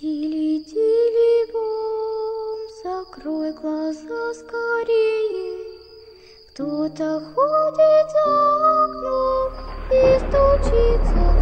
Тили-тили бом, закрой глаза скорее. Кто-то ходит за окном и стучится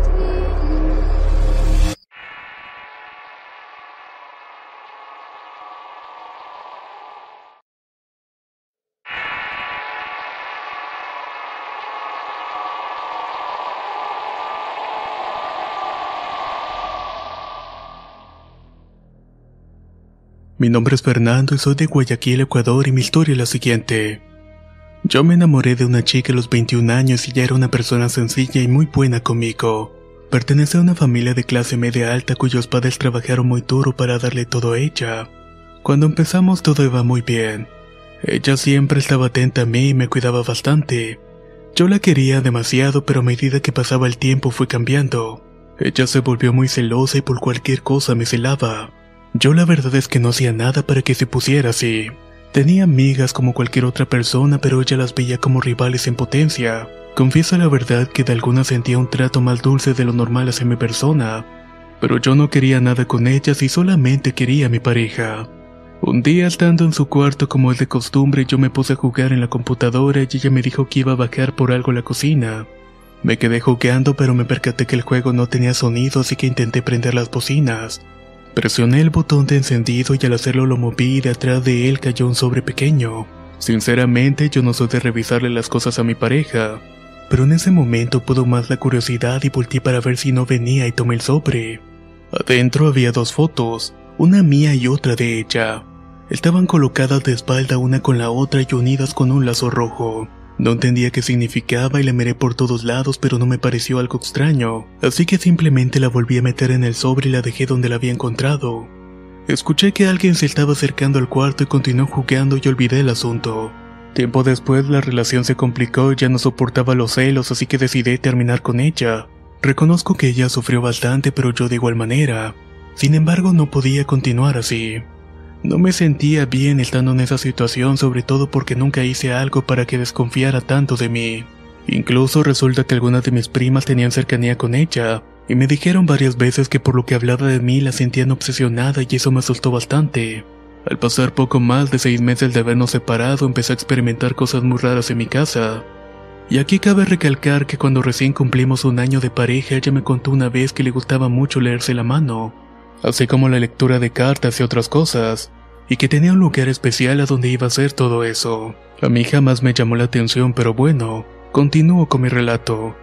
Mi nombre es Fernando y soy de Guayaquil, Ecuador y mi historia es la siguiente. Yo me enamoré de una chica a los 21 años y ella era una persona sencilla y muy buena conmigo. Pertenece a una familia de clase media alta cuyos padres trabajaron muy duro para darle todo a ella. Cuando empezamos todo iba muy bien. Ella siempre estaba atenta a mí y me cuidaba bastante. Yo la quería demasiado pero a medida que pasaba el tiempo fue cambiando. Ella se volvió muy celosa y por cualquier cosa me celaba. Yo la verdad es que no hacía nada para que se pusiera así. Tenía amigas como cualquier otra persona, pero ella las veía como rivales en potencia. Confieso la verdad que de algunas sentía un trato más dulce de lo normal hacia mi persona, pero yo no quería nada con ellas y solamente quería a mi pareja. Un día estando en su cuarto como es de costumbre, yo me puse a jugar en la computadora y ella me dijo que iba a bajar por algo a la cocina. Me quedé jugando pero me percaté que el juego no tenía sonido así que intenté prender las bocinas. Presioné el botón de encendido y al hacerlo lo moví y detrás de él cayó un sobre pequeño. Sinceramente yo no soy de revisarle las cosas a mi pareja, pero en ese momento pudo más la curiosidad y volteé para ver si no venía y tomé el sobre. Adentro había dos fotos, una mía y otra de ella. Estaban colocadas de espalda una con la otra y unidas con un lazo rojo. No entendía qué significaba y la miré por todos lados, pero no me pareció algo extraño, así que simplemente la volví a meter en el sobre y la dejé donde la había encontrado. Escuché que alguien se estaba acercando al cuarto y continuó jugando y olvidé el asunto. Tiempo después la relación se complicó y ya no soportaba los celos, así que decidí terminar con ella. Reconozco que ella sufrió bastante, pero yo de igual manera. Sin embargo, no podía continuar así. No me sentía bien estando en esa situación, sobre todo porque nunca hice algo para que desconfiara tanto de mí. Incluso resulta que algunas de mis primas tenían cercanía con ella, y me dijeron varias veces que por lo que hablaba de mí la sentían obsesionada y eso me asustó bastante. Al pasar poco más de seis meses de habernos separado, empecé a experimentar cosas muy raras en mi casa. Y aquí cabe recalcar que cuando recién cumplimos un año de pareja, ella me contó una vez que le gustaba mucho leerse la mano así como la lectura de cartas y otras cosas, y que tenía un lugar especial a donde iba a hacer todo eso. A mí jamás me llamó la atención, pero bueno, continúo con mi relato.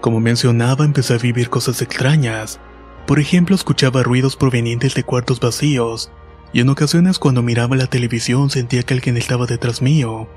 Como mencionaba, empecé a vivir cosas extrañas. Por ejemplo, escuchaba ruidos provenientes de cuartos vacíos, y en ocasiones cuando miraba la televisión sentía que alguien estaba detrás mío.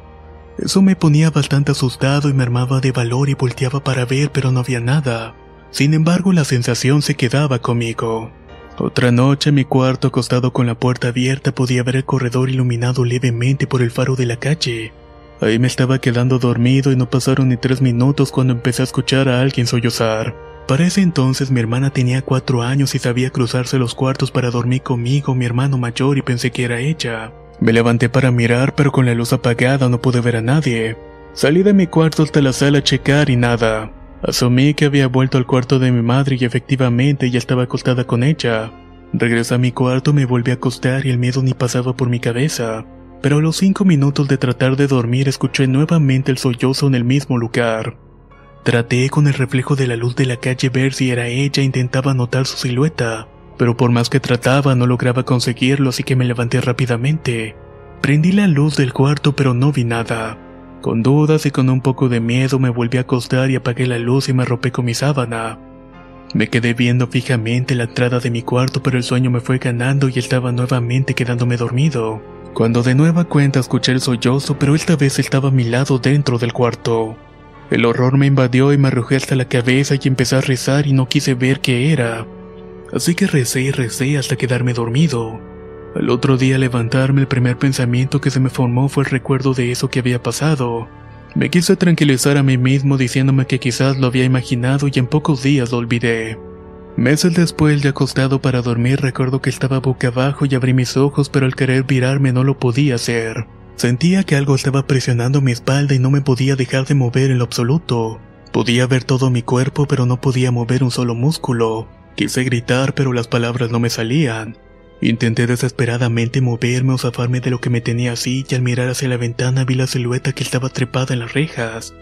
Eso me ponía bastante asustado y me armaba de valor y volteaba para ver, pero no había nada. Sin embargo, la sensación se quedaba conmigo. Otra noche en mi cuarto acostado con la puerta abierta podía ver el corredor iluminado levemente por el faro de la calle. Ahí me estaba quedando dormido y no pasaron ni tres minutos cuando empecé a escuchar a alguien sollozar. Para ese entonces mi hermana tenía cuatro años y sabía cruzarse los cuartos para dormir conmigo, mi hermano mayor, y pensé que era ella. Me levanté para mirar, pero con la luz apagada no pude ver a nadie. Salí de mi cuarto hasta la sala a checar y nada. Asumí que había vuelto al cuarto de mi madre y efectivamente ya estaba acostada con ella. Regresé a mi cuarto, me volví a acostar y el miedo ni pasaba por mi cabeza. Pero a los cinco minutos de tratar de dormir escuché nuevamente el sollozo en el mismo lugar. Traté con el reflejo de la luz de la calle ver si era ella intentaba notar su silueta, pero por más que trataba no lograba conseguirlo así que me levanté rápidamente. Prendí la luz del cuarto pero no vi nada. Con dudas y con un poco de miedo me volví a acostar y apagué la luz y me arropé con mi sábana. Me quedé viendo fijamente la entrada de mi cuarto, pero el sueño me fue ganando y estaba nuevamente quedándome dormido. Cuando de nueva cuenta escuché el sollozo, pero esta vez estaba a mi lado dentro del cuarto. El horror me invadió y me arrojé hasta la cabeza y empecé a rezar y no quise ver qué era. Así que recé y recé hasta quedarme dormido. Al otro día levantarme el primer pensamiento que se me formó fue el recuerdo de eso que había pasado. Me quise tranquilizar a mí mismo diciéndome que quizás lo había imaginado y en pocos días lo olvidé. Meses después, ya acostado para dormir, recuerdo que estaba boca abajo y abrí mis ojos, pero al querer virarme no lo podía hacer. Sentía que algo estaba presionando mi espalda y no me podía dejar de mover en lo absoluto. Podía ver todo mi cuerpo, pero no podía mover un solo músculo. Quise gritar, pero las palabras no me salían. Intenté desesperadamente moverme o zafarme de lo que me tenía así y al mirar hacia la ventana vi la silueta que estaba trepada en las rejas.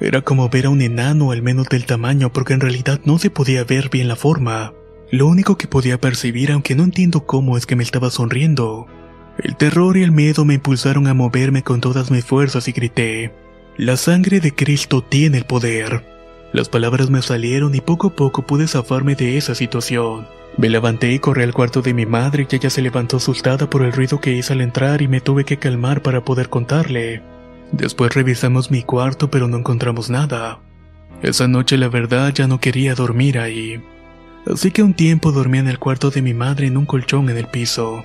Era como ver a un enano al menos del tamaño porque en realidad no se podía ver bien la forma. Lo único que podía percibir, aunque no entiendo cómo, es que me estaba sonriendo. El terror y el miedo me impulsaron a moverme con todas mis fuerzas y grité, La sangre de Cristo tiene el poder. Las palabras me salieron y poco a poco pude zafarme de esa situación. Me levanté y corrí al cuarto de mi madre y ella se levantó asustada por el ruido que hice al entrar y me tuve que calmar para poder contarle. Después revisamos mi cuarto pero no encontramos nada. Esa noche la verdad ya no quería dormir ahí. Así que un tiempo dormí en el cuarto de mi madre en un colchón en el piso.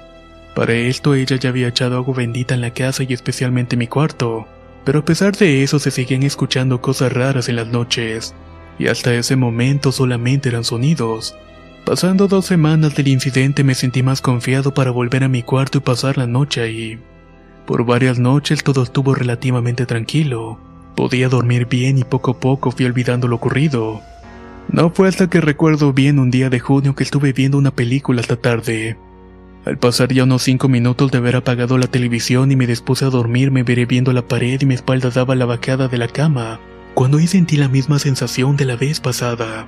Para esto ella ya había echado agua bendita en la casa y especialmente en mi cuarto. Pero a pesar de eso se seguían escuchando cosas raras en las noches. Y hasta ese momento solamente eran sonidos. Pasando dos semanas del incidente me sentí más confiado para volver a mi cuarto y pasar la noche ahí. Por varias noches todo estuvo relativamente tranquilo. Podía dormir bien y poco a poco fui olvidando lo ocurrido. No fue hasta que recuerdo bien un día de junio que estuve viendo una película hasta tarde. Al pasar ya unos cinco minutos de haber apagado la televisión y me dispuse a dormir me veré viendo la pared y mi espalda daba la vacada de la cama, cuando ahí sentí la misma sensación de la vez pasada.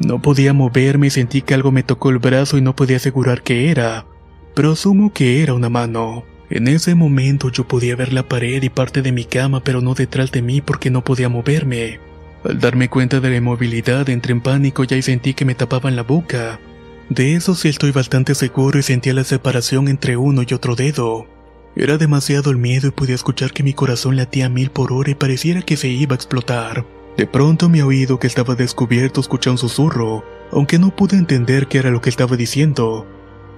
No podía moverme y sentí que algo me tocó el brazo y no podía asegurar qué era, pero asumo que era una mano. En ese momento yo podía ver la pared y parte de mi cama, pero no detrás de mí porque no podía moverme. Al darme cuenta de la inmovilidad entré en pánico y sentí que me tapaban la boca. De eso sí estoy bastante seguro y sentía la separación entre uno y otro dedo. Era demasiado el miedo y podía escuchar que mi corazón latía mil por hora y pareciera que se iba a explotar. De pronto mi oído que estaba descubierto escuchó un susurro, aunque no pude entender qué era lo que estaba diciendo.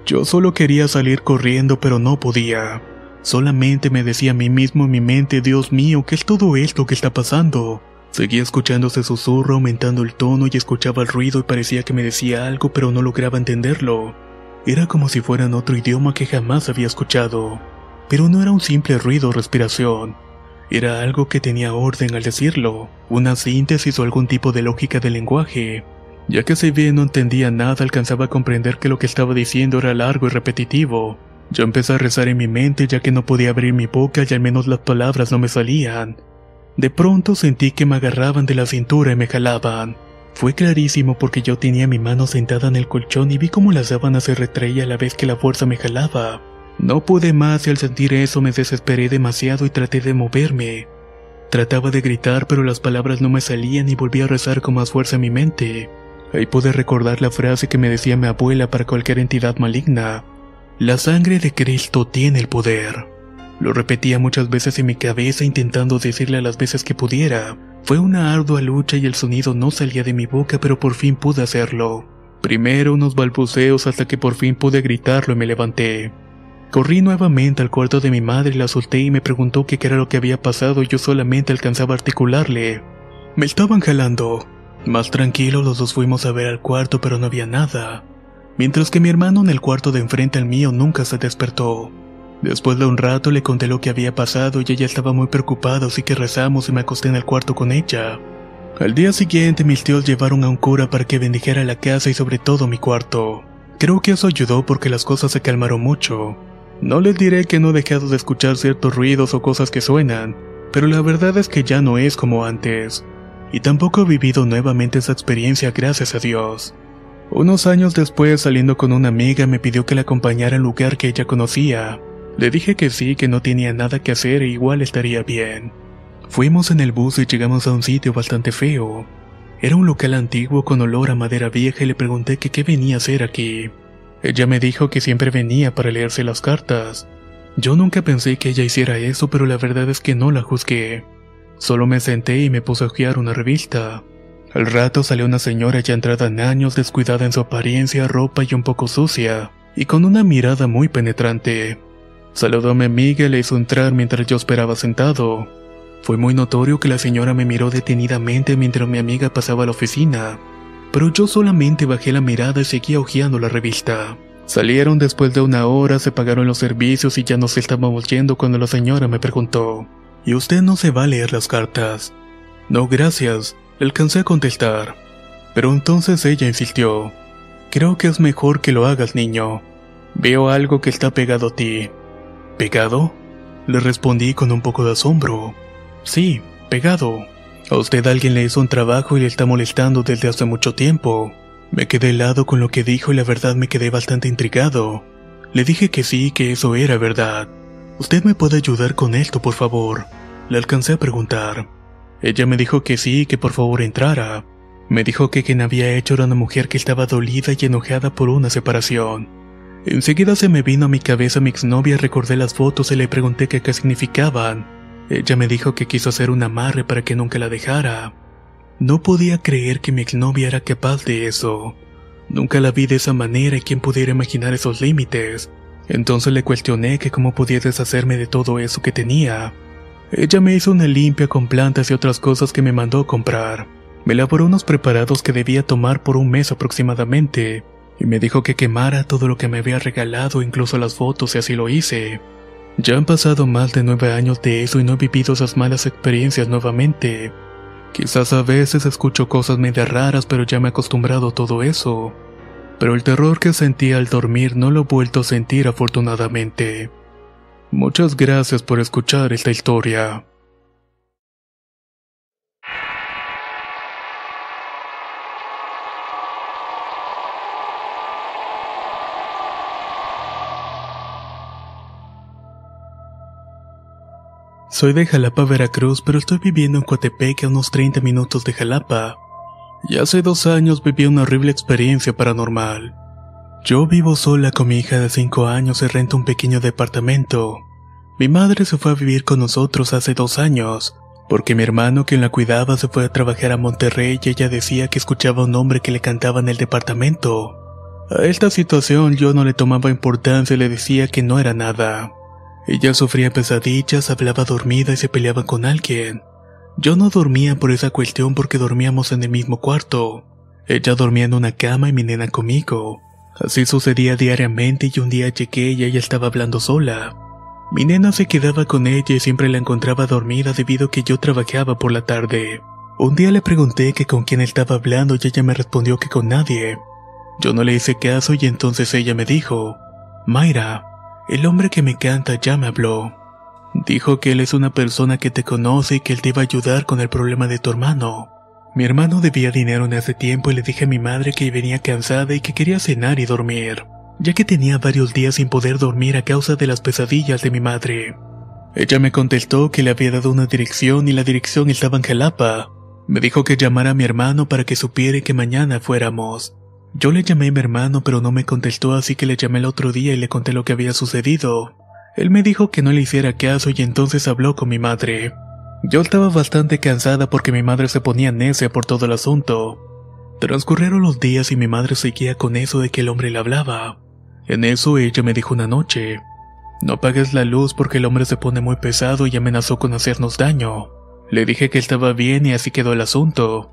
Yo solo quería salir corriendo pero no podía. Solamente me decía a mí mismo en mi mente, Dios mío, ¿qué es todo esto que está pasando? Seguía escuchando ese susurro aumentando el tono y escuchaba el ruido y parecía que me decía algo pero no lograba entenderlo. Era como si fuera en otro idioma que jamás había escuchado. Pero no era un simple ruido o respiración. Era algo que tenía orden al decirlo, una síntesis o algún tipo de lógica del lenguaje. Ya que si bien no entendía nada, alcanzaba a comprender que lo que estaba diciendo era largo y repetitivo. Yo empecé a rezar en mi mente ya que no podía abrir mi boca y al menos las palabras no me salían. De pronto sentí que me agarraban de la cintura y me jalaban. Fue clarísimo porque yo tenía mi mano sentada en el colchón y vi cómo la sábana se retraía a la vez que la fuerza me jalaba. No pude más y al sentir eso me desesperé demasiado y traté de moverme. Trataba de gritar pero las palabras no me salían y volví a rezar con más fuerza en mi mente. Ahí pude recordar la frase que me decía mi abuela para cualquier entidad maligna. La sangre de Cristo tiene el poder. Lo repetía muchas veces en mi cabeza intentando decirle las veces que pudiera. Fue una ardua lucha y el sonido no salía de mi boca pero por fin pude hacerlo. Primero unos balbuceos hasta que por fin pude gritarlo y me levanté. Corrí nuevamente al cuarto de mi madre la solté y me preguntó qué era lo que había pasado y yo solamente alcanzaba a articularle. Me estaban jalando. Más tranquilo los dos fuimos a ver al cuarto pero no había nada. Mientras que mi hermano en el cuarto de enfrente al mío nunca se despertó. Después de un rato le conté lo que había pasado y ella estaba muy preocupada así que rezamos y me acosté en el cuarto con ella. Al día siguiente mis tíos llevaron a un cura para que bendijera la casa y sobre todo mi cuarto. Creo que eso ayudó porque las cosas se calmaron mucho. No les diré que no he dejado de escuchar ciertos ruidos o cosas que suenan, pero la verdad es que ya no es como antes. Y tampoco he vivido nuevamente esa experiencia gracias a Dios. Unos años después, saliendo con una amiga, me pidió que la acompañara al lugar que ella conocía. Le dije que sí, que no tenía nada que hacer e igual estaría bien. Fuimos en el bus y llegamos a un sitio bastante feo. Era un local antiguo con olor a madera vieja y le pregunté que qué venía a hacer aquí. Ella me dijo que siempre venía para leerse las cartas. Yo nunca pensé que ella hiciera eso, pero la verdad es que no la juzgué. Solo me senté y me puse a hojear una revista. Al rato salió una señora ya entrada en años, descuidada en su apariencia, ropa y un poco sucia, y con una mirada muy penetrante. Saludó a mi amiga y le hizo entrar mientras yo esperaba sentado. Fue muy notorio que la señora me miró detenidamente mientras mi amiga pasaba a la oficina, pero yo solamente bajé la mirada y seguía hojeando la revista. Salieron después de una hora, se pagaron los servicios y ya nos estábamos yendo cuando la señora me preguntó, ¿y usted no se va a leer las cartas? No, gracias, alcancé a contestar. Pero entonces ella insistió, creo que es mejor que lo hagas, niño. Veo algo que está pegado a ti. ¿Pegado? Le respondí con un poco de asombro. Sí, pegado. A usted alguien le hizo un trabajo y le está molestando desde hace mucho tiempo. Me quedé helado con lo que dijo y la verdad me quedé bastante intrigado. Le dije que sí, que eso era verdad. ¿Usted me puede ayudar con esto, por favor? Le alcancé a preguntar. Ella me dijo que sí, que por favor entrara. Me dijo que quien había hecho era una mujer que estaba dolida y enojada por una separación. Enseguida se me vino a mi cabeza mi exnovia, recordé las fotos y le pregunté qué, qué significaban. Ella me dijo que quiso hacer un amarre para que nunca la dejara. No podía creer que mi exnovia era capaz de eso. Nunca la vi de esa manera y quién pudiera imaginar esos límites. Entonces le cuestioné que cómo podía deshacerme de todo eso que tenía. Ella me hizo una limpia con plantas y otras cosas que me mandó comprar. Me elaboró unos preparados que debía tomar por un mes aproximadamente, y me dijo que quemara todo lo que me había regalado, incluso las fotos, y así lo hice. Ya han pasado más de nueve años de eso y no he vivido esas malas experiencias nuevamente. Quizás a veces escucho cosas medio raras, pero ya me he acostumbrado a todo eso. Pero el terror que sentí al dormir no lo he vuelto a sentir afortunadamente. Muchas gracias por escuchar esta historia. Soy de Jalapa, Veracruz, pero estoy viviendo en Coatepec a unos 30 minutos de Jalapa. Y hace dos años viví una horrible experiencia paranormal. Yo vivo sola con mi hija de 5 años y rento un pequeño departamento. Mi madre se fue a vivir con nosotros hace dos años, porque mi hermano quien la cuidaba se fue a trabajar a Monterrey y ella decía que escuchaba un hombre que le cantaba en el departamento. A esta situación yo no le tomaba importancia y le decía que no era nada. Ella sufría pesadillas, hablaba dormida y se peleaba con alguien. Yo no dormía por esa cuestión porque dormíamos en el mismo cuarto. Ella dormía en una cama y mi nena conmigo. Así sucedía diariamente y un día llegué y ella estaba hablando sola. Mi nena se quedaba con ella y siempre la encontraba dormida debido a que yo trabajaba por la tarde. Un día le pregunté que con quién estaba hablando y ella me respondió que con nadie. Yo no le hice caso y entonces ella me dijo, Mayra, el hombre que me canta ya me habló. Dijo que él es una persona que te conoce y que él te iba a ayudar con el problema de tu hermano. Mi hermano debía dinero en ese tiempo y le dije a mi madre que venía cansada y que quería cenar y dormir, ya que tenía varios días sin poder dormir a causa de las pesadillas de mi madre. Ella me contestó que le había dado una dirección y la dirección estaba en Jalapa. Me dijo que llamara a mi hermano para que supiera que mañana fuéramos. Yo le llamé a mi hermano pero no me contestó así que le llamé el otro día y le conté lo que había sucedido. Él me dijo que no le hiciera caso y entonces habló con mi madre. Yo estaba bastante cansada porque mi madre se ponía necia por todo el asunto. Transcurrieron los días y mi madre seguía con eso de que el hombre le hablaba. En eso ella me dijo una noche, no apagues la luz porque el hombre se pone muy pesado y amenazó con hacernos daño. Le dije que estaba bien y así quedó el asunto.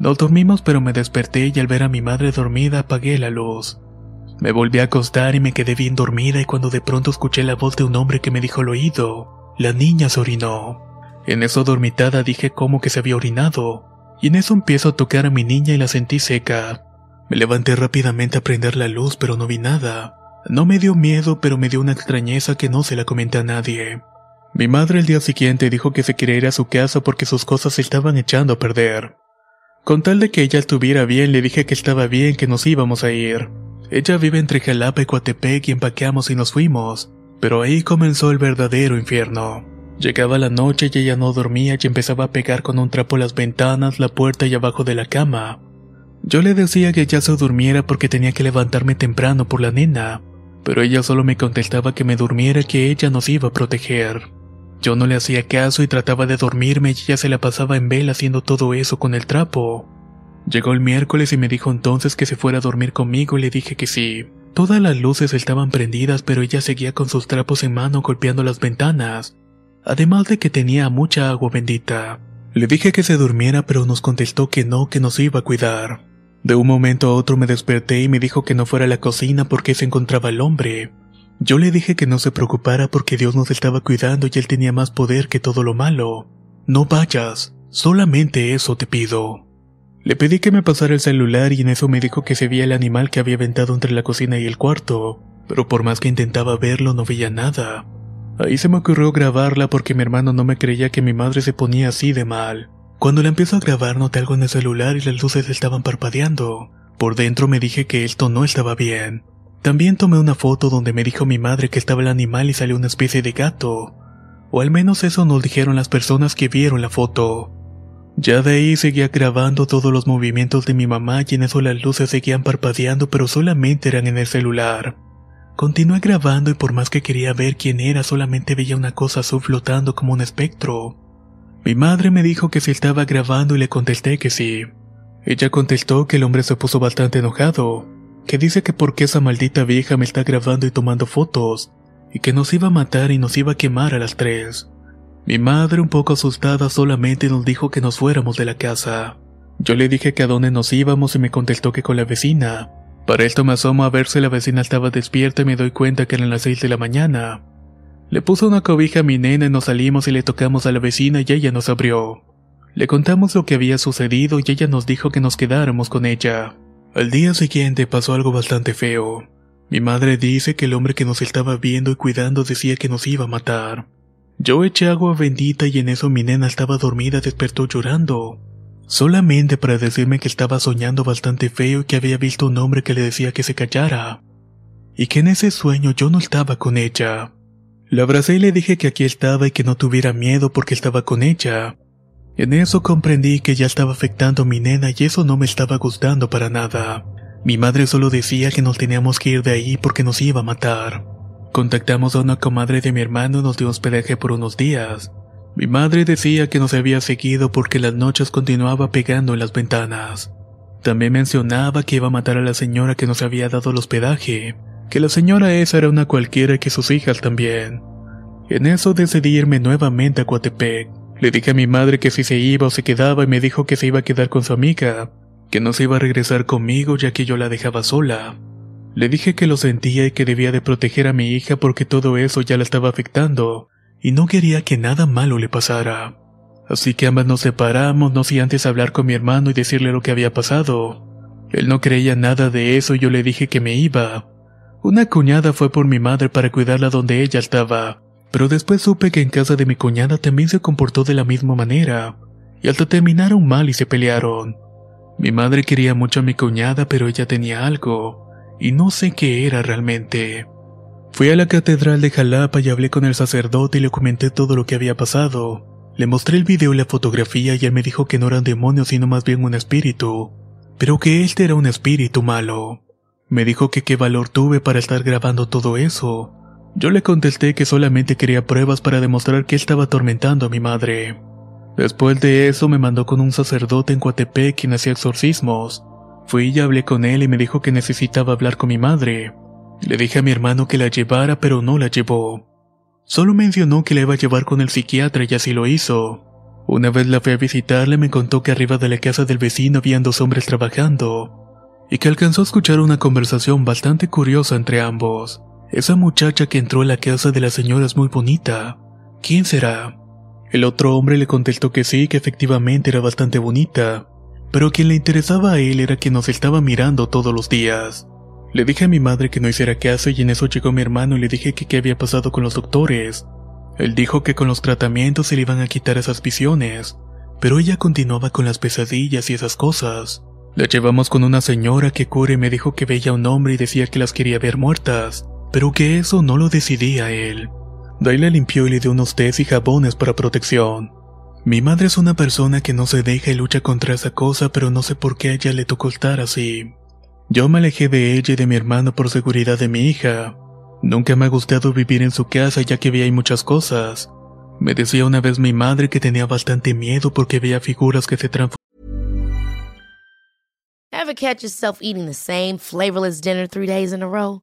No dormimos pero me desperté y al ver a mi madre dormida apagué la luz. Me volví a acostar y me quedé bien dormida y cuando de pronto escuché la voz de un hombre que me dijo al oído, la niña se orinó. En eso dormitada dije cómo que se había orinado, y en eso empiezo a tocar a mi niña y la sentí seca. Me levanté rápidamente a prender la luz pero no vi nada. No me dio miedo pero me dio una extrañeza que no se la comenté a nadie. Mi madre el día siguiente dijo que se quería ir a su casa porque sus cosas se estaban echando a perder. Con tal de que ella estuviera bien, le dije que estaba bien, que nos íbamos a ir. Ella vive entre Jalapa y Coatepec y empaqueamos y nos fuimos. Pero ahí comenzó el verdadero infierno. Llegaba la noche y ella no dormía y empezaba a pegar con un trapo las ventanas, la puerta y abajo de la cama. Yo le decía que ya se durmiera porque tenía que levantarme temprano por la nena, pero ella solo me contestaba que me durmiera que ella nos iba a proteger. Yo no le hacía caso y trataba de dormirme y ella se la pasaba en vela haciendo todo eso con el trapo. Llegó el miércoles y me dijo entonces que se fuera a dormir conmigo y le dije que sí. Todas las luces estaban prendidas pero ella seguía con sus trapos en mano golpeando las ventanas, además de que tenía mucha agua bendita. Le dije que se durmiera pero nos contestó que no, que nos iba a cuidar. De un momento a otro me desperté y me dijo que no fuera a la cocina porque se encontraba el hombre. Yo le dije que no se preocupara porque Dios nos estaba cuidando y él tenía más poder que todo lo malo. No vayas, solamente eso te pido. Le pedí que me pasara el celular y en eso me dijo que se veía el animal que había aventado entre la cocina y el cuarto, pero por más que intentaba verlo no veía nada. Ahí se me ocurrió grabarla porque mi hermano no me creía que mi madre se ponía así de mal. Cuando la empiezo a grabar noté algo en el celular y las luces estaban parpadeando. Por dentro me dije que esto no estaba bien. También tomé una foto donde me dijo mi madre que estaba el animal y salió una especie de gato. O al menos eso nos dijeron las personas que vieron la foto. Ya de ahí seguía grabando todos los movimientos de mi mamá y en eso las luces seguían parpadeando pero solamente eran en el celular. Continué grabando y por más que quería ver quién era solamente veía una cosa azul flotando como un espectro. Mi madre me dijo que si estaba grabando y le contesté que sí. Ella contestó que el hombre se puso bastante enojado, que dice que porque esa maldita vieja me está grabando y tomando fotos, y que nos iba a matar y nos iba a quemar a las tres. Mi madre, un poco asustada, solamente nos dijo que nos fuéramos de la casa. Yo le dije que a dónde nos íbamos y me contestó que con la vecina. Para esto me asomo a ver si la vecina estaba despierta y me doy cuenta que eran las seis de la mañana. Le puso una cobija a mi nena y nos salimos y le tocamos a la vecina y ella nos abrió. Le contamos lo que había sucedido y ella nos dijo que nos quedáramos con ella. Al día siguiente pasó algo bastante feo. Mi madre dice que el hombre que nos estaba viendo y cuidando decía que nos iba a matar. Yo eché agua bendita y en eso mi nena estaba dormida despertó llorando. Solamente para decirme que estaba soñando bastante feo y que había visto un hombre que le decía que se callara. Y que en ese sueño yo no estaba con ella. La abracé y le dije que aquí estaba y que no tuviera miedo porque estaba con ella. En eso comprendí que ya estaba afectando a mi nena y eso no me estaba gustando para nada. Mi madre solo decía que nos teníamos que ir de ahí porque nos iba a matar. Contactamos a una comadre de mi hermano y nos dio hospedaje por unos días. Mi madre decía que nos había seguido porque las noches continuaba pegando en las ventanas. También mencionaba que iba a matar a la señora que nos había dado el hospedaje, que la señora esa era una cualquiera que sus hijas también. En eso decidí irme nuevamente a Coatepec. Le dije a mi madre que si se iba o se quedaba y me dijo que se iba a quedar con su amiga, que no se iba a regresar conmigo ya que yo la dejaba sola. Le dije que lo sentía y que debía de proteger a mi hija porque todo eso ya la estaba afectando, y no quería que nada malo le pasara. Así que ambas nos separamos, no sin antes hablar con mi hermano y decirle lo que había pasado. Él no creía nada de eso y yo le dije que me iba. Una cuñada fue por mi madre para cuidarla donde ella estaba, pero después supe que en casa de mi cuñada también se comportó de la misma manera, y hasta terminaron mal y se pelearon. Mi madre quería mucho a mi cuñada, pero ella tenía algo y no sé qué era realmente. Fui a la catedral de Jalapa y hablé con el sacerdote y le comenté todo lo que había pasado. Le mostré el video y la fotografía y él me dijo que no eran demonios sino más bien un espíritu, pero que este era un espíritu malo. Me dijo que qué valor tuve para estar grabando todo eso. Yo le contesté que solamente quería pruebas para demostrar que estaba atormentando a mi madre. Después de eso me mandó con un sacerdote en Coatepec quien hacía exorcismos. Fui y hablé con él y me dijo que necesitaba hablar con mi madre. Le dije a mi hermano que la llevara, pero no la llevó. Solo mencionó que la iba a llevar con el psiquiatra y así lo hizo. Una vez la fui a visitarle me contó que arriba de la casa del vecino habían dos hombres trabajando, y que alcanzó a escuchar una conversación bastante curiosa entre ambos. Esa muchacha que entró a la casa de la señora es muy bonita. ¿Quién será? El otro hombre le contestó que sí, que efectivamente era bastante bonita, pero quien le interesaba a él era quien nos estaba mirando todos los días. Le dije a mi madre que no hiciera caso y en eso llegó mi hermano y le dije que qué había pasado con los doctores. Él dijo que con los tratamientos se le iban a quitar esas visiones, pero ella continuaba con las pesadillas y esas cosas. La llevamos con una señora que cura y me dijo que veía a un hombre y decía que las quería ver muertas, pero que eso no lo decidía él. De ahí la limpió y le dio unos tés y jabones para protección. Mi madre es una persona que no se deja y lucha contra esa cosa, pero no sé por qué ella le tocó estar así. Yo me alejé de ella y de mi hermano por seguridad de mi hija. Nunca me ha gustado vivir en su casa ya que hay muchas cosas. Me decía una vez mi madre que tenía bastante miedo porque veía figuras que se transformaban. Ever catch yourself eating the same flavorless dinner three days in a row?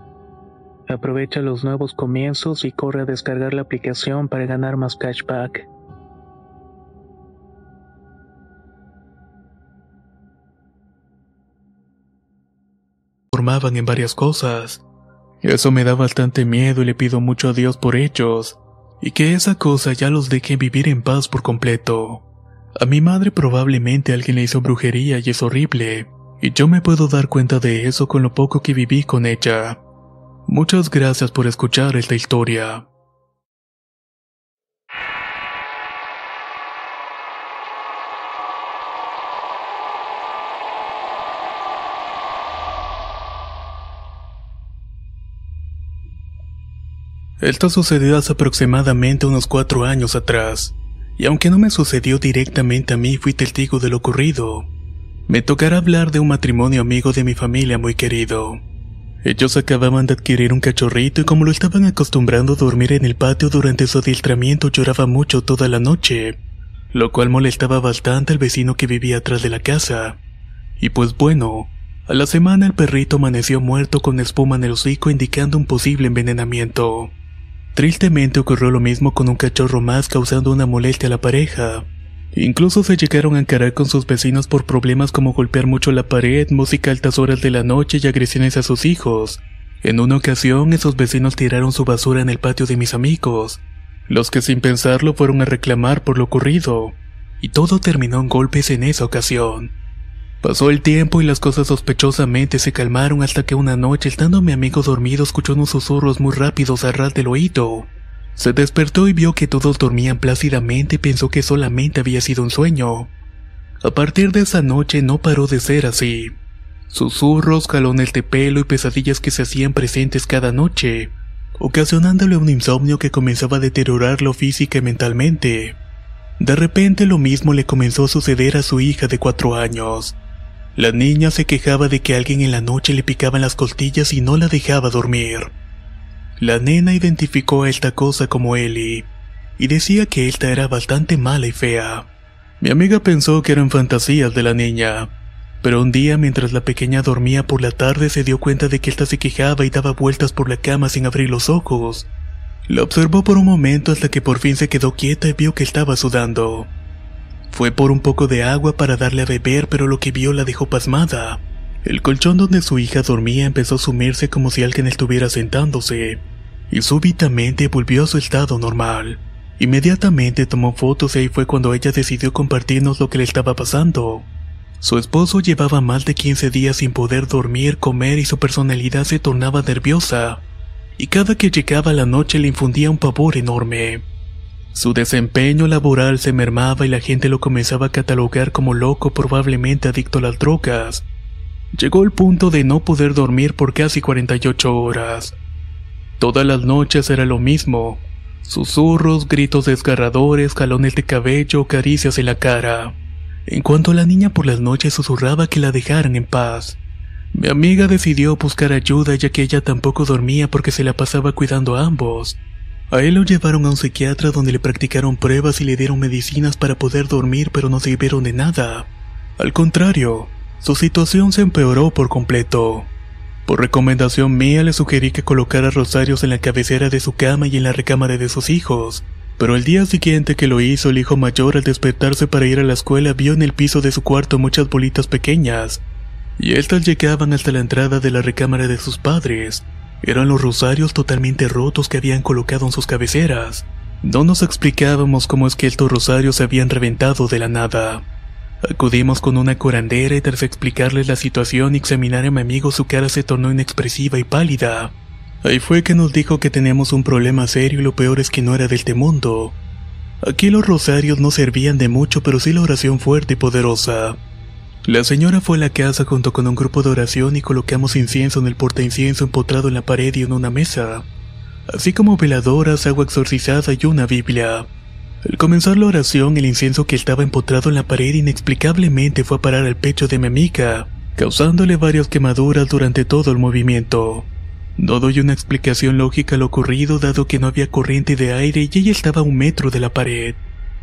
Aprovecha los nuevos comienzos y corre a descargar la aplicación para ganar más cashback. Formaban en varias cosas. Eso me da bastante miedo y le pido mucho a Dios por ellos, y que esa cosa ya los deje vivir en paz por completo. A mi madre probablemente alguien le hizo brujería y es horrible, y yo me puedo dar cuenta de eso con lo poco que viví con ella. Muchas gracias por escuchar esta historia. Esto sucedió hace aproximadamente unos cuatro años atrás, y aunque no me sucedió directamente a mí, fui testigo de lo ocurrido. Me tocará hablar de un matrimonio amigo de mi familia muy querido. Ellos acababan de adquirir un cachorrito y como lo estaban acostumbrando a dormir en el patio durante su adiestramiento lloraba mucho toda la noche, lo cual molestaba bastante al vecino que vivía atrás de la casa. Y pues bueno, a la semana el perrito amaneció muerto con espuma en el hocico indicando un posible envenenamiento. Tristemente ocurrió lo mismo con un cachorro más causando una molestia a la pareja. Incluso se llegaron a encarar con sus vecinos por problemas como golpear mucho la pared, música a altas horas de la noche y agresiones a sus hijos. En una ocasión esos vecinos tiraron su basura en el patio de mis amigos, los que sin pensarlo fueron a reclamar por lo ocurrido, y todo terminó en golpes en esa ocasión. Pasó el tiempo y las cosas sospechosamente se calmaron hasta que una noche, estando mi amigo dormido, escuchó unos susurros muy rápidos a ras del oído. Se despertó y vio que todos dormían plácidamente y pensó que solamente había sido un sueño. A partir de esa noche no paró de ser así. Susurros, jalones de pelo y pesadillas que se hacían presentes cada noche, ocasionándole un insomnio que comenzaba a deteriorarlo física y mentalmente. De repente lo mismo le comenzó a suceder a su hija de cuatro años. La niña se quejaba de que alguien en la noche le picaba las costillas y no la dejaba dormir. La nena identificó a esta cosa como Ellie, y decía que esta era bastante mala y fea. Mi amiga pensó que eran fantasías de la niña, pero un día mientras la pequeña dormía por la tarde se dio cuenta de que ésta se quejaba y daba vueltas por la cama sin abrir los ojos. La observó por un momento hasta que por fin se quedó quieta y vio que estaba sudando. Fue por un poco de agua para darle a beber, pero lo que vio la dejó pasmada. El colchón donde su hija dormía empezó a sumirse como si alguien estuviera sentándose, y súbitamente volvió a su estado normal. Inmediatamente tomó fotos y ahí fue cuando ella decidió compartirnos lo que le estaba pasando. Su esposo llevaba más de 15 días sin poder dormir, comer y su personalidad se tornaba nerviosa, y cada que llegaba la noche le infundía un pavor enorme. Su desempeño laboral se mermaba y la gente lo comenzaba a catalogar como loco, probablemente adicto a las drogas. Llegó el punto de no poder dormir por casi 48 horas. Todas las noches era lo mismo. Susurros, gritos desgarradores, jalones de cabello, caricias en la cara. En cuanto la niña por las noches susurraba que la dejaran en paz. Mi amiga decidió buscar ayuda ya que ella tampoco dormía porque se la pasaba cuidando a ambos. A él lo llevaron a un psiquiatra donde le practicaron pruebas y le dieron medicinas para poder dormir pero no sirvieron de nada. Al contrario, su situación se empeoró por completo. Por recomendación mía le sugerí que colocara rosarios en la cabecera de su cama y en la recámara de sus hijos, pero el día siguiente que lo hizo el hijo mayor al despertarse para ir a la escuela vio en el piso de su cuarto muchas bolitas pequeñas, y estas llegaban hasta la entrada de la recámara de sus padres. Eran los rosarios totalmente rotos que habían colocado en sus cabeceras. No nos explicábamos cómo es que estos rosarios se habían reventado de la nada. Acudimos con una curandera y tras explicarles la situación y examinar a mi amigo su cara se tornó inexpresiva y pálida. Ahí fue que nos dijo que tenemos un problema serio y lo peor es que no era de este mundo. Aquí los rosarios no servían de mucho pero sí la oración fuerte y poderosa. La señora fue a la casa junto con un grupo de oración y colocamos incienso en el porta incienso empotrado en la pared y en una mesa, así como veladoras, agua exorcizada y una Biblia. Al comenzar la oración, el incienso que estaba empotrado en la pared inexplicablemente fue a parar al pecho de mi amiga, causándole varias quemaduras durante todo el movimiento. No doy una explicación lógica a lo ocurrido dado que no había corriente de aire y ella estaba a un metro de la pared.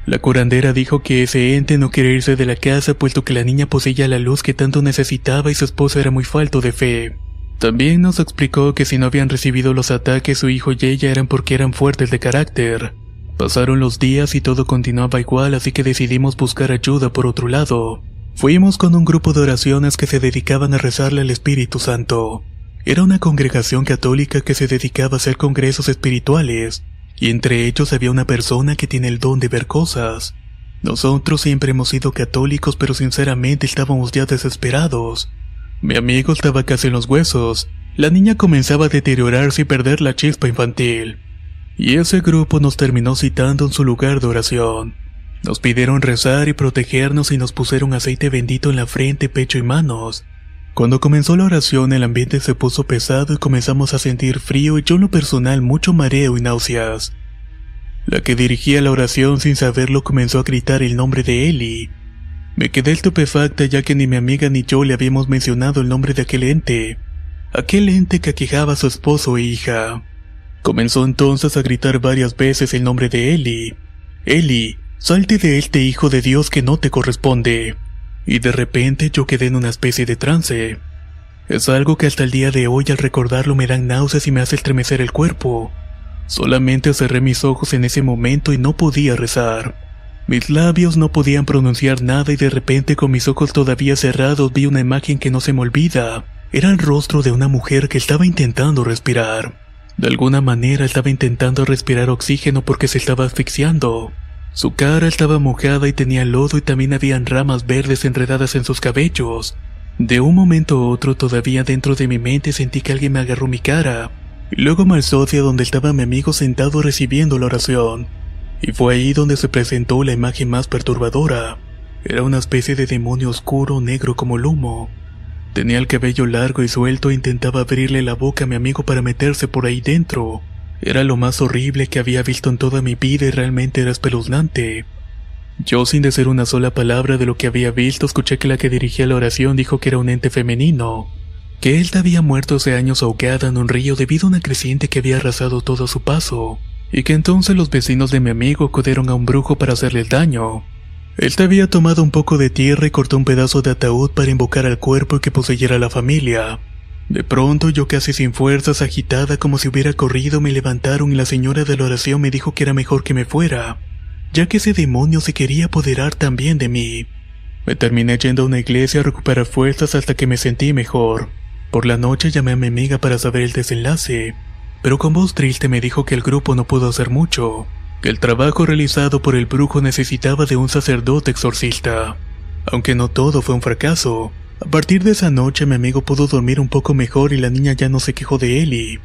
La curandera dijo que ese ente no quería irse de la casa puesto que la niña poseía la luz que tanto necesitaba y su esposo era muy falto de fe. También nos explicó que si no habían recibido los ataques su hijo y ella eran porque eran fuertes de carácter. Pasaron los días y todo continuaba igual así que decidimos buscar ayuda por otro lado. Fuimos con un grupo de oraciones que se dedicaban a rezarle al Espíritu Santo. Era una congregación católica que se dedicaba a hacer congresos espirituales y entre ellos había una persona que tiene el don de ver cosas. Nosotros siempre hemos sido católicos, pero sinceramente estábamos ya desesperados. Mi amigo estaba casi en los huesos, la niña comenzaba a deteriorarse y perder la chispa infantil. Y ese grupo nos terminó citando en su lugar de oración. Nos pidieron rezar y protegernos y nos pusieron aceite bendito en la frente, pecho y manos. Cuando comenzó la oración el ambiente se puso pesado y comenzamos a sentir frío y yo en lo personal mucho mareo y náuseas. La que dirigía la oración sin saberlo comenzó a gritar el nombre de Eli. Me quedé estupefacta ya que ni mi amiga ni yo le habíamos mencionado el nombre de aquel ente. Aquel ente que aquejaba a su esposo e hija. Comenzó entonces a gritar varias veces el nombre de Eli. Eli, salte de este hijo de Dios que no te corresponde y de repente yo quedé en una especie de trance. Es algo que hasta el día de hoy al recordarlo me dan náuseas y me hace estremecer el cuerpo. Solamente cerré mis ojos en ese momento y no podía rezar. Mis labios no podían pronunciar nada y de repente con mis ojos todavía cerrados vi una imagen que no se me olvida. Era el rostro de una mujer que estaba intentando respirar. De alguna manera estaba intentando respirar oxígeno porque se estaba asfixiando. Su cara estaba mojada y tenía lodo y también habían ramas verdes enredadas en sus cabellos. De un momento a otro todavía dentro de mi mente sentí que alguien me agarró mi cara. Y luego me alzó hacia donde estaba mi amigo sentado recibiendo la oración. Y fue ahí donde se presentó la imagen más perturbadora. Era una especie de demonio oscuro negro como el humo. Tenía el cabello largo y suelto e intentaba abrirle la boca a mi amigo para meterse por ahí dentro. Era lo más horrible que había visto en toda mi vida y realmente era espeluznante. Yo sin decir una sola palabra de lo que había visto, escuché que la que dirigía la oración dijo que era un ente femenino, que él había muerto hace años ahogada en un río debido a una creciente que había arrasado todo a su paso, y que entonces los vecinos de mi amigo acudieron a un brujo para hacerle el daño. Él había tomado un poco de tierra y cortó un pedazo de ataúd para invocar al cuerpo que poseyera la familia. De pronto yo casi sin fuerzas, agitada como si hubiera corrido, me levantaron y la señora de la oración me dijo que era mejor que me fuera, ya que ese demonio se quería apoderar también de mí. Me terminé yendo a una iglesia a recuperar fuerzas hasta que me sentí mejor. Por la noche llamé a mi amiga para saber el desenlace, pero con voz triste me dijo que el grupo no pudo hacer mucho que el trabajo realizado por el brujo necesitaba de un sacerdote exorcista. Aunque no todo fue un fracaso, a partir de esa noche mi amigo pudo dormir un poco mejor y la niña ya no se quejó de Eli.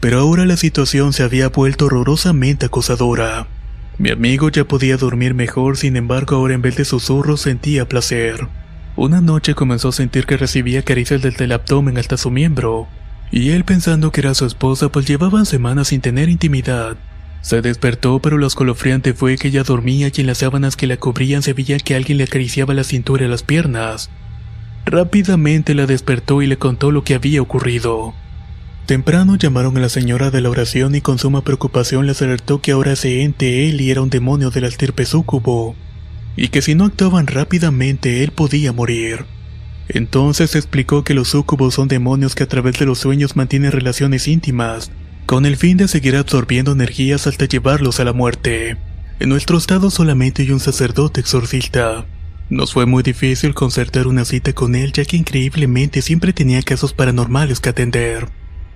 Pero ahora la situación se había vuelto horrorosamente acosadora. Mi amigo ya podía dormir mejor, sin embargo ahora en vez de susurros sentía placer. Una noche comenzó a sentir que recibía caricias desde el abdomen hasta su miembro, y él pensando que era su esposa pues llevaban semanas sin tener intimidad, se despertó, pero lo escalofriante fue que ella dormía y en las sábanas que la cubrían se veía que alguien le acariciaba la cintura y las piernas. Rápidamente la despertó y le contó lo que había ocurrido. Temprano llamaron a la señora de la oración y con suma preocupación le alertó que ahora ese ente él y era un demonio de la estirpe súcubo, y que si no actuaban rápidamente él podía morir. Entonces explicó que los súcubos son demonios que a través de los sueños mantienen relaciones íntimas, con el fin de seguir absorbiendo energías hasta llevarlos a la muerte. En nuestro estado solamente hay un sacerdote exorcista. Nos fue muy difícil concertar una cita con él ya que increíblemente siempre tenía casos paranormales que atender.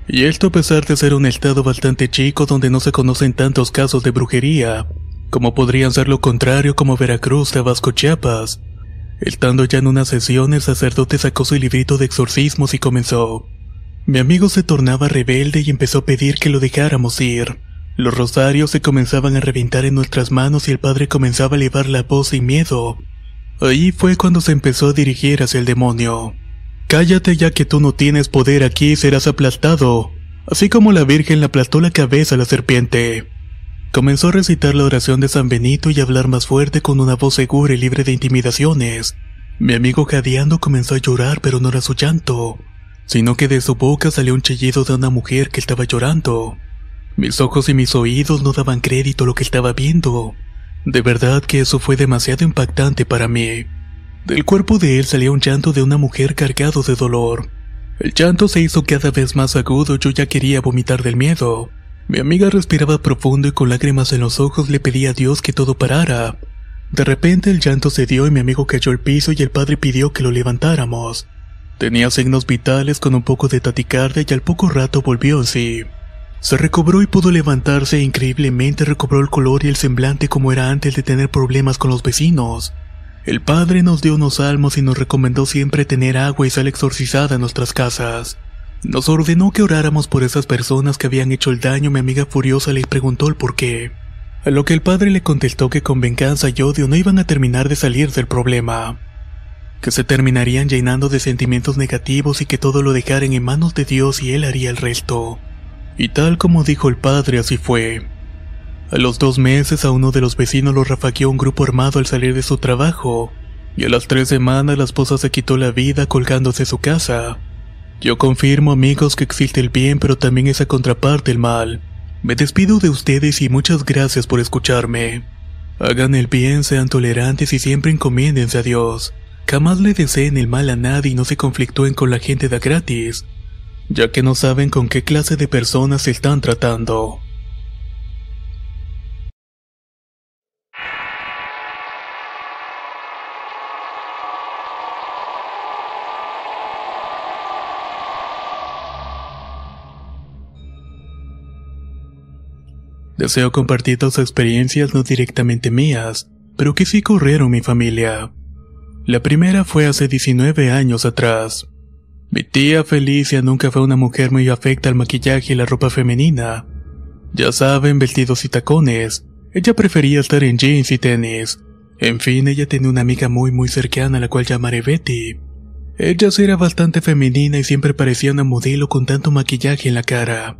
Y esto a pesar de ser un estado bastante chico donde no se conocen tantos casos de brujería, como podrían ser lo contrario como Veracruz, Tabasco, Chiapas. Estando ya en una sesión, el sacerdote sacó su librito de exorcismos y comenzó. Mi amigo se tornaba rebelde y empezó a pedir que lo dejáramos ir. Los rosarios se comenzaban a reventar en nuestras manos y el padre comenzaba a elevar la voz sin miedo. Ahí fue cuando se empezó a dirigir hacia el demonio. Cállate ya que tú no tienes poder aquí y serás aplastado, así como la Virgen le aplastó la cabeza a la serpiente. Comenzó a recitar la oración de San Benito y a hablar más fuerte con una voz segura y libre de intimidaciones. Mi amigo jadeando comenzó a llorar pero no era su llanto, sino que de su boca salió un chillido de una mujer que estaba llorando. Mis ojos y mis oídos no daban crédito a lo que estaba viendo. De verdad que eso fue demasiado impactante para mí. Del cuerpo de él salía un llanto de una mujer cargado de dolor. El llanto se hizo cada vez más agudo, yo ya quería vomitar del miedo. Mi amiga respiraba profundo y con lágrimas en los ojos le pedía a Dios que todo parara. De repente el llanto se dio y mi amigo cayó al piso y el padre pidió que lo levantáramos. Tenía signos vitales con un poco de taticardia y al poco rato volvió en sí. Se recobró y pudo levantarse e increíblemente recobró el color y el semblante como era antes de tener problemas con los vecinos. El padre nos dio unos salmos y nos recomendó siempre tener agua y sal exorcizada en nuestras casas. Nos ordenó que oráramos por esas personas que habían hecho el daño. Mi amiga furiosa le preguntó el por qué. A lo que el padre le contestó que con venganza y odio no iban a terminar de salir del problema que se terminarían llenando de sentimientos negativos y que todo lo dejaran en manos de Dios y Él haría el resto. Y tal como dijo el padre, así fue. A los dos meses a uno de los vecinos lo rafaqueó un grupo armado al salir de su trabajo, y a las tres semanas la esposa se quitó la vida colgándose su casa. Yo confirmo amigos que existe el bien pero también esa contraparte el mal. Me despido de ustedes y muchas gracias por escucharme. Hagan el bien, sean tolerantes y siempre encomiéndense a Dios. Jamás le deseen el mal a nadie y no se conflictúen con la gente de gratis, ya que no saben con qué clase de personas se están tratando. Deseo compartir dos experiencias no directamente mías, pero que sí corrieron mi familia. La primera fue hace 19 años atrás. Mi tía Felicia nunca fue una mujer muy afecta al maquillaje y la ropa femenina. Ya saben, vestidos y tacones. Ella prefería estar en jeans y tenis. En fin, ella tenía una amiga muy muy cercana a la cual llamaré Betty. Ella era bastante femenina y siempre parecía una modelo con tanto maquillaje en la cara.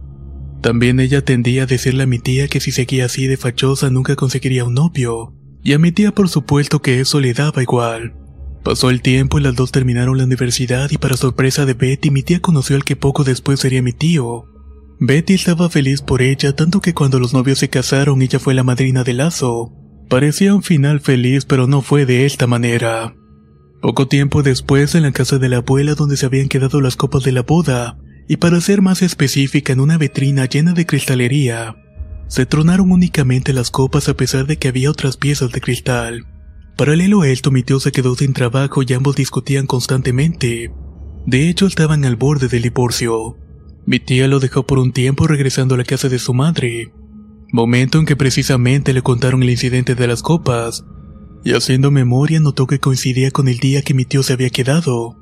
También ella tendía a decirle a mi tía que si seguía así de fachosa nunca conseguiría un novio, y a mi tía por supuesto que eso le daba igual. Pasó el tiempo y las dos terminaron la universidad y para sorpresa de Betty mi tía conoció al que poco después sería mi tío. Betty estaba feliz por ella tanto que cuando los novios se casaron ella fue la madrina de lazo. Parecía un final feliz pero no fue de esta manera. Poco tiempo después en la casa de la abuela donde se habían quedado las copas de la boda, y para ser más específica en una vitrina llena de cristalería, se tronaron únicamente las copas a pesar de que había otras piezas de cristal. Paralelo a esto mi tío se quedó sin trabajo y ambos discutían constantemente. De hecho estaban al borde del divorcio. Mi tía lo dejó por un tiempo regresando a la casa de su madre, momento en que precisamente le contaron el incidente de las copas, y haciendo memoria notó que coincidía con el día que mi tío se había quedado.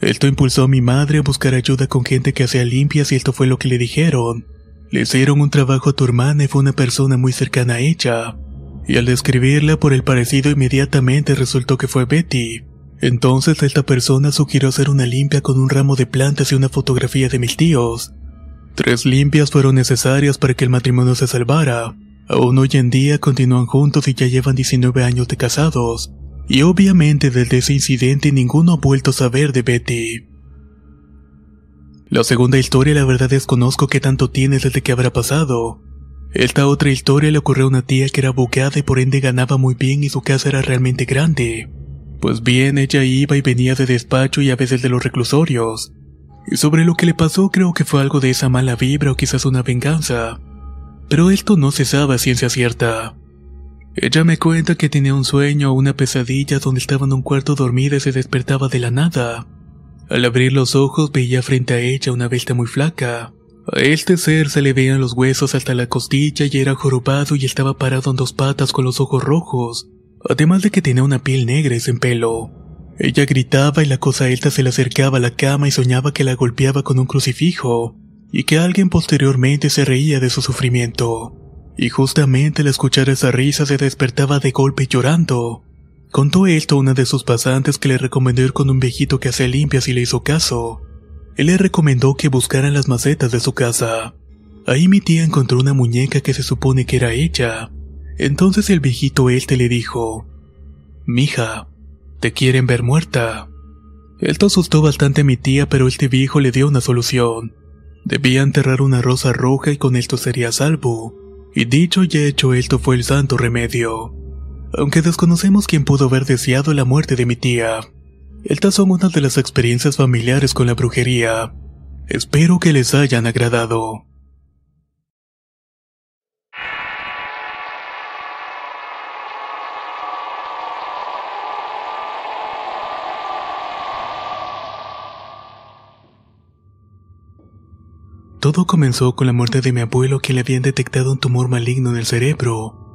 Esto impulsó a mi madre a buscar ayuda con gente que hacía limpias y esto fue lo que le dijeron. Le hicieron un trabajo a tu hermana y fue una persona muy cercana a ella. Y al describirla por el parecido inmediatamente resultó que fue Betty. Entonces esta persona sugirió hacer una limpia con un ramo de plantas y una fotografía de mis tíos. Tres limpias fueron necesarias para que el matrimonio se salvara. Aún hoy en día continúan juntos y ya llevan 19 años de casados. Y obviamente desde ese incidente ninguno ha vuelto a saber de Betty. La segunda historia la verdad desconozco qué tanto tiene desde que habrá pasado. Esta otra historia le ocurrió a una tía que era abogada y por ende ganaba muy bien y su casa era realmente grande. Pues bien, ella iba y venía de despacho y a veces de los reclusorios. Y sobre lo que le pasó creo que fue algo de esa mala vibra o quizás una venganza. Pero esto no se sabe a ciencia cierta. Ella me cuenta que tenía un sueño o una pesadilla donde estaba en un cuarto dormida y se despertaba de la nada. Al abrir los ojos veía frente a ella una bestia muy flaca. A este ser se le veían los huesos hasta la costilla y era jorobado y estaba parado en dos patas con los ojos rojos, además de que tenía una piel negra y sin pelo. Ella gritaba y la cosa esta se le acercaba a la cama y soñaba que la golpeaba con un crucifijo, y que alguien posteriormente se reía de su sufrimiento. Y justamente al escuchar esa risa se despertaba de golpe llorando. Contó esto a una de sus pasantes que le recomendó ir con un viejito que hace limpias y le hizo caso. Él le recomendó que buscaran las macetas de su casa. Ahí mi tía encontró una muñeca que se supone que era ella. Entonces el viejito este le dijo, Mija, te quieren ver muerta. Esto asustó bastante a mi tía, pero este viejo le dio una solución. Debía enterrar una rosa roja y con esto sería salvo. Y dicho y hecho esto fue el santo remedio. Aunque desconocemos quién pudo haber deseado la muerte de mi tía. Estas son una de las experiencias familiares con la brujería. Espero que les hayan agradado. Todo comenzó con la muerte de mi abuelo que le habían detectado un tumor maligno en el cerebro.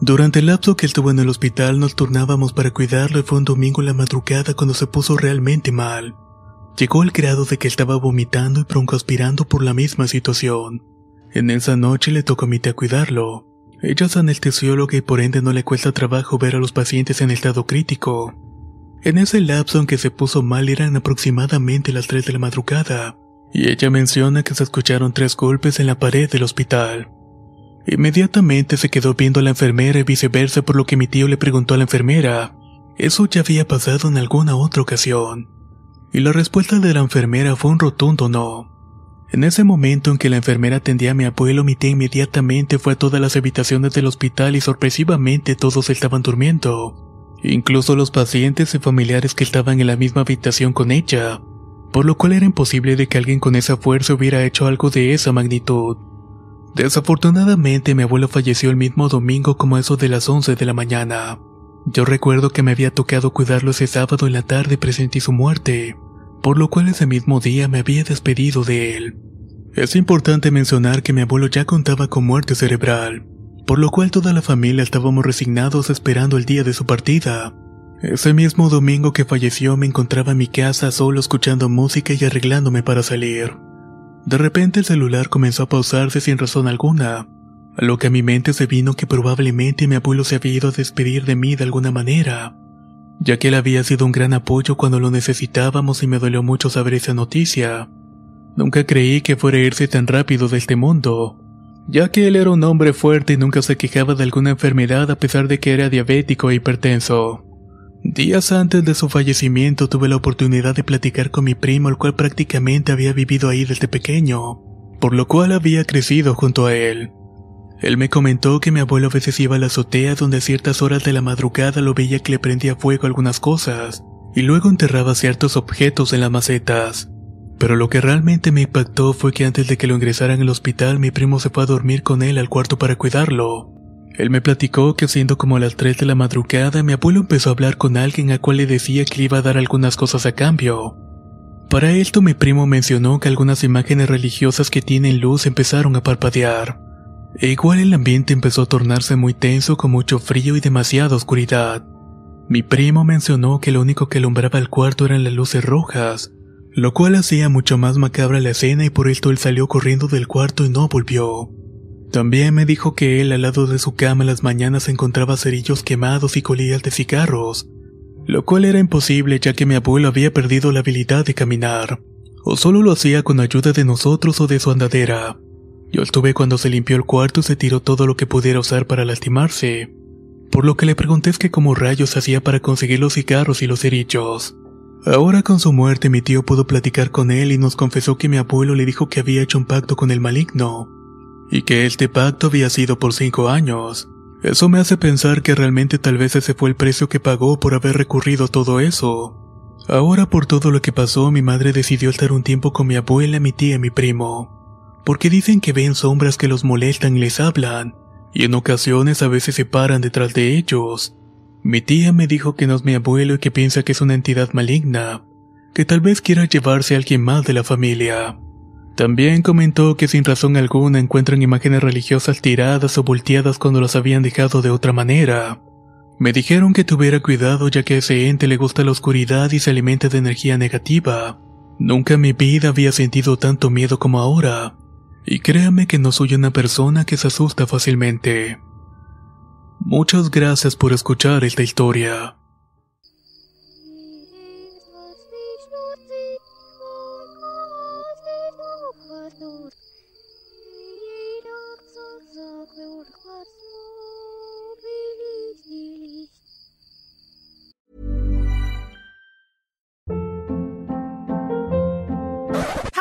Durante el lapso que estuvo en el hospital nos turnábamos para cuidarlo y fue un domingo en la madrugada cuando se puso realmente mal. Llegó al grado de que estaba vomitando y broncoaspirando por la misma situación. En esa noche le tocó a mi cuidarlo. Ella es anestesióloga y por ende no le cuesta trabajo ver a los pacientes en estado crítico. En ese lapso en que se puso mal eran aproximadamente las 3 de la madrugada y ella menciona que se escucharon tres golpes en la pared del hospital. Inmediatamente se quedó viendo a la enfermera y viceversa por lo que mi tío le preguntó a la enfermera. Eso ya había pasado en alguna otra ocasión. Y la respuesta de la enfermera fue un rotundo no. En ese momento en que la enfermera atendía a mi abuelo, mi tía inmediatamente fue a todas las habitaciones del hospital y sorpresivamente todos estaban durmiendo. Incluso los pacientes y familiares que estaban en la misma habitación con ella por lo cual era imposible de que alguien con esa fuerza hubiera hecho algo de esa magnitud. Desafortunadamente mi abuelo falleció el mismo domingo como eso de las 11 de la mañana. Yo recuerdo que me había tocado cuidarlo ese sábado en la tarde y presentí su muerte, por lo cual ese mismo día me había despedido de él. Es importante mencionar que mi abuelo ya contaba con muerte cerebral, por lo cual toda la familia estábamos resignados esperando el día de su partida. Ese mismo domingo que falleció me encontraba en mi casa solo escuchando música y arreglándome para salir. De repente el celular comenzó a pausarse sin razón alguna, a lo que a mi mente se vino que probablemente mi abuelo se había ido a despedir de mí de alguna manera. ya que él había sido un gran apoyo cuando lo necesitábamos y me dolió mucho saber esa noticia. Nunca creí que fuera a irse tan rápido de este mundo, ya que él era un hombre fuerte y nunca se quejaba de alguna enfermedad a pesar de que era diabético e hipertenso. Días antes de su fallecimiento tuve la oportunidad de platicar con mi primo, el cual prácticamente había vivido ahí desde pequeño, por lo cual había crecido junto a él. Él me comentó que mi abuelo a veces iba a la azotea donde a ciertas horas de la madrugada lo veía que le prendía fuego algunas cosas, y luego enterraba ciertos objetos en las macetas. Pero lo que realmente me impactó fue que antes de que lo ingresaran al hospital mi primo se fue a dormir con él al cuarto para cuidarlo. Él me platicó que siendo como las 3 de la madrugada mi abuelo empezó a hablar con alguien a cual le decía que le iba a dar algunas cosas a cambio. Para esto mi primo mencionó que algunas imágenes religiosas que tienen luz empezaron a parpadear. E igual el ambiente empezó a tornarse muy tenso con mucho frío y demasiada oscuridad. Mi primo mencionó que lo único que alumbraba el cuarto eran las luces rojas, lo cual hacía mucho más macabra la escena y por esto él salió corriendo del cuarto y no volvió. También me dijo que él al lado de su cama en las mañanas encontraba cerillos quemados y colillas de cigarros, lo cual era imposible ya que mi abuelo había perdido la habilidad de caminar, o solo lo hacía con ayuda de nosotros o de su andadera. Yo estuve cuando se limpió el cuarto y se tiró todo lo que pudiera usar para lastimarse, por lo que le pregunté es que cómo rayos hacía para conseguir los cigarros y los cerillos. Ahora con su muerte mi tío pudo platicar con él y nos confesó que mi abuelo le dijo que había hecho un pacto con el maligno, y que este pacto había sido por cinco años. Eso me hace pensar que realmente tal vez ese fue el precio que pagó por haber recurrido a todo eso. Ahora por todo lo que pasó mi madre decidió estar un tiempo con mi abuela, mi tía y mi primo, porque dicen que ven sombras que los molestan y les hablan, y en ocasiones a veces se paran detrás de ellos. Mi tía me dijo que no es mi abuelo y que piensa que es una entidad maligna, que tal vez quiera llevarse a alguien más de la familia. También comentó que sin razón alguna encuentran imágenes religiosas tiradas o volteadas cuando las habían dejado de otra manera. Me dijeron que tuviera cuidado ya que a ese ente le gusta la oscuridad y se alimenta de energía negativa. Nunca en mi vida había sentido tanto miedo como ahora. Y créame que no soy una persona que se asusta fácilmente. Muchas gracias por escuchar esta historia.